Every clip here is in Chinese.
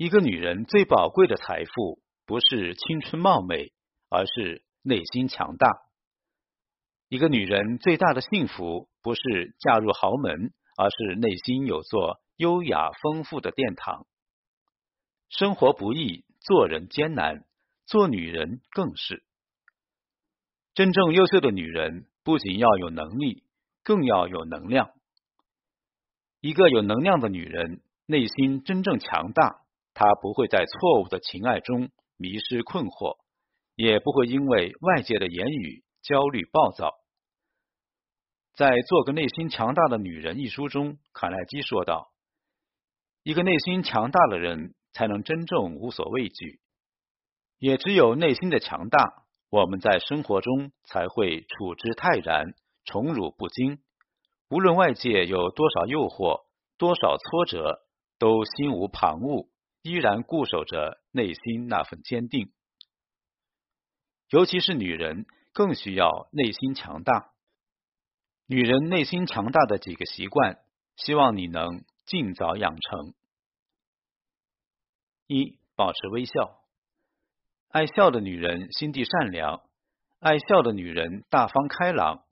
一个女人最宝贵的财富，不是青春貌美，而是内心强大。一个女人最大的幸福，不是嫁入豪门，而是内心有座优雅丰富的殿堂。生活不易，做人艰难，做女人更是。真正优秀的女人，不仅要有能力，更要有能量。一个有能量的女人，内心真正强大。她不会在错误的情爱中迷失困惑，也不会因为外界的言语焦虑暴躁。在《做个内心强大的女人》一书中，卡耐基说道：“一个内心强大的人，才能真正无所畏惧。也只有内心的强大，我们在生活中才会处之泰然，宠辱不惊。无论外界有多少诱惑，多少挫折，都心无旁骛。”依然固守着内心那份坚定，尤其是女人更需要内心强大。女人内心强大的几个习惯，希望你能尽早养成：一、保持微笑。爱笑的女人心地善良，爱笑的女人大方开朗，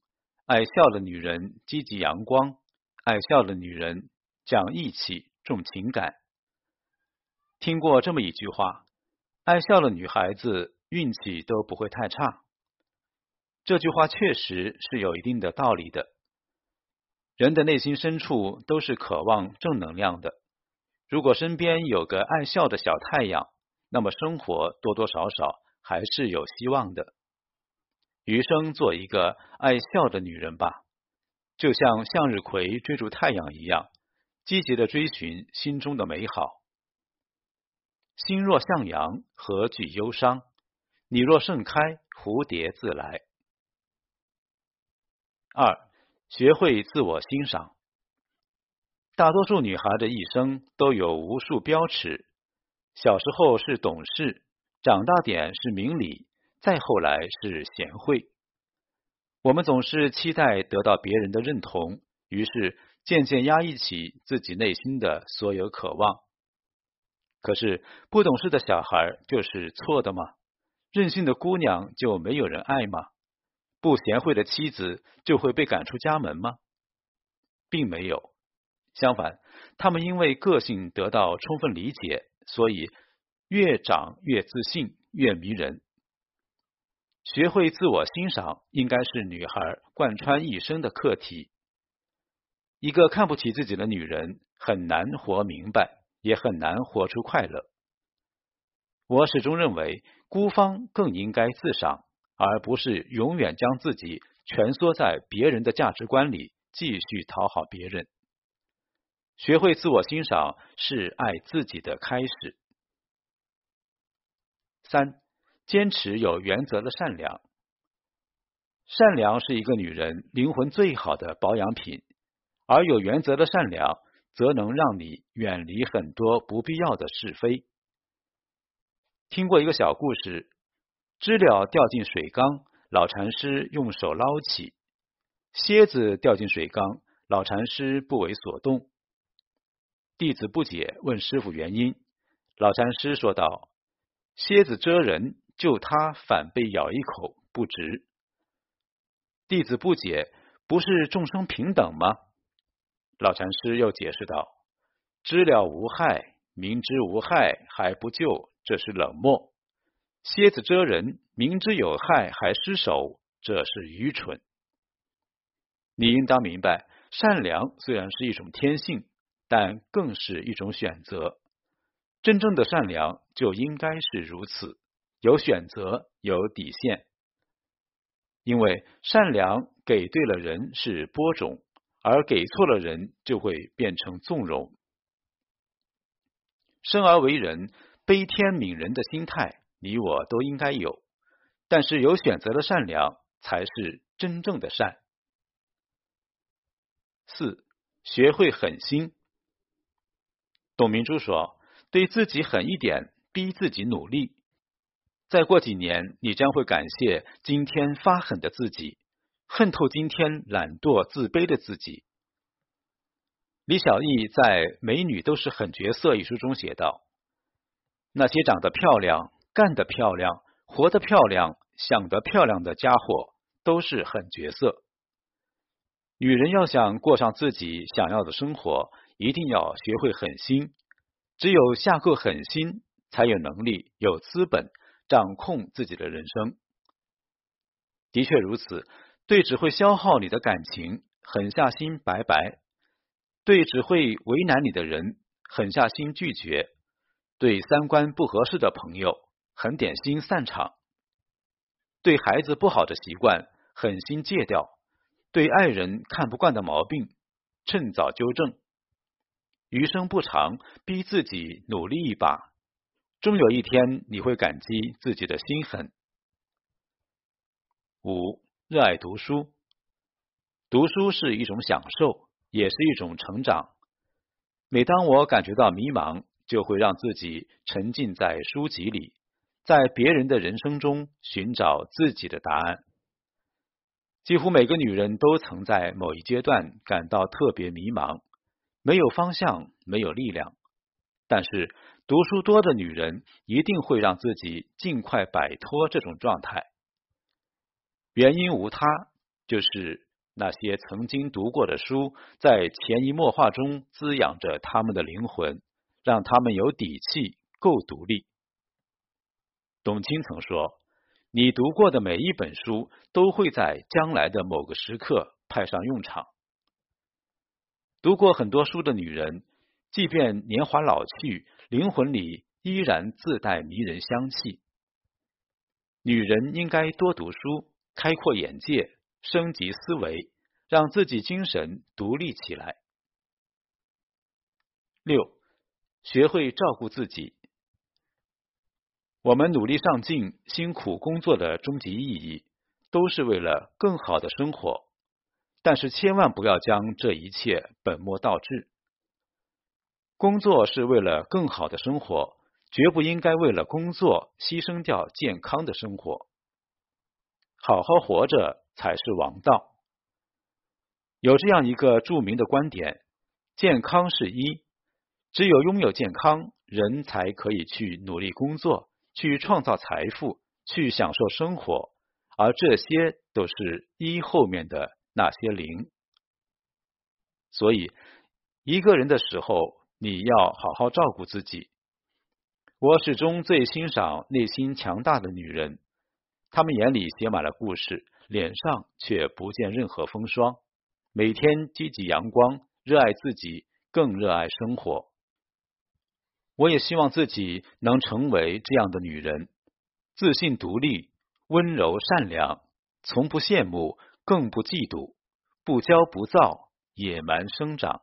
爱笑的女人积极阳光，爱笑的女人讲义气重情感。听过这么一句话：“爱笑的女孩子运气都不会太差。”这句话确实是有一定的道理的。人的内心深处都是渴望正能量的。如果身边有个爱笑的小太阳，那么生活多多少少还是有希望的。余生做一个爱笑的女人吧，就像向日葵追逐太阳一样，积极的追寻心中的美好。心若向阳，何惧忧伤？你若盛开，蝴蝶自来。二，学会自我欣赏。大多数女孩的一生都有无数标尺，小时候是懂事，长大点是明理，再后来是贤惠。我们总是期待得到别人的认同，于是渐渐压抑起自己内心的所有渴望。可是不懂事的小孩就是错的吗？任性的姑娘就没有人爱吗？不贤惠的妻子就会被赶出家门吗？并没有，相反，他们因为个性得到充分理解，所以越长越自信，越迷人。学会自我欣赏，应该是女孩贯穿一生的课题。一个看不起自己的女人，很难活明白。也很难活出快乐。我始终认为，孤芳更应该自赏，而不是永远将自己蜷缩在别人的价值观里，继续讨好别人。学会自我欣赏，是爱自己的开始。三，坚持有原则的善良。善良是一个女人灵魂最好的保养品，而有原则的善良。则能让你远离很多不必要的是非。听过一个小故事：知了掉进水缸，老禅师用手捞起；蝎子掉进水缸，老禅师不为所动。弟子不解，问师傅原因。老禅师说道：“蝎子蜇人，救他反被咬一口，不值。”弟子不解，不是众生平等吗？老禅师又解释道：“知了无害，明知无害还不救，这是冷漠；蝎子蛰人，明知有害还失手，这是愚蠢。你应当明白，善良虽然是一种天性，但更是一种选择。真正的善良就应该是如此，有选择，有底线。因为善良给对了人是播种。”而给错了人，就会变成纵容。生而为人，悲天悯人的心态，你我都应该有。但是有选择的善良，才是真正的善。四，学会狠心。董明珠说：“对自己狠一点，逼自己努力。再过几年，你将会感谢今天发狠的自己。”恨透今天懒惰自卑的自己。李小艺在《美女都是狠角色》一书中写道：“那些长得漂亮、干得漂亮、活得漂亮、想得漂亮的家伙，都是狠角色。女人要想过上自己想要的生活，一定要学会狠心。只有下够狠心，才有能力、有资本掌控自己的人生。的确如此，对只会消耗你的感情狠下心拜拜；对只会为难你的人狠下心拒绝；对三观不合适的朋友狠点心散场；对孩子不好的习惯狠心戒掉。对爱人看不惯的毛病，趁早纠正。余生不长，逼自己努力一把，终有一天你会感激自己的心狠。五、热爱读书，读书是一种享受，也是一种成长。每当我感觉到迷茫，就会让自己沉浸在书籍里，在别人的人生中寻找自己的答案。几乎每个女人都曾在某一阶段感到特别迷茫，没有方向，没有力量。但是读书多的女人一定会让自己尽快摆脱这种状态。原因无他，就是那些曾经读过的书，在潜移默化中滋养着他们的灵魂，让他们有底气，够独立。董卿曾说。你读过的每一本书，都会在将来的某个时刻派上用场。读过很多书的女人，即便年华老去，灵魂里依然自带迷人香气。女人应该多读书，开阔眼界，升级思维，让自己精神独立起来。六，学会照顾自己。我们努力上进、辛苦工作的终极意义，都是为了更好的生活。但是千万不要将这一切本末倒置。工作是为了更好的生活，绝不应该为了工作牺牲掉健康的生活。好好活着才是王道。有这样一个著名的观点：健康是一，只有拥有健康，人才可以去努力工作。去创造财富，去享受生活，而这些都是一后面的那些零。所以，一个人的时候，你要好好照顾自己。我始终最欣赏内心强大的女人，他们眼里写满了故事，脸上却不见任何风霜，每天积极阳光，热爱自己，更热爱生活。我也希望自己能成为这样的女人，自信独立、温柔善良，从不羡慕，更不嫉妒，不骄不躁，野蛮生长。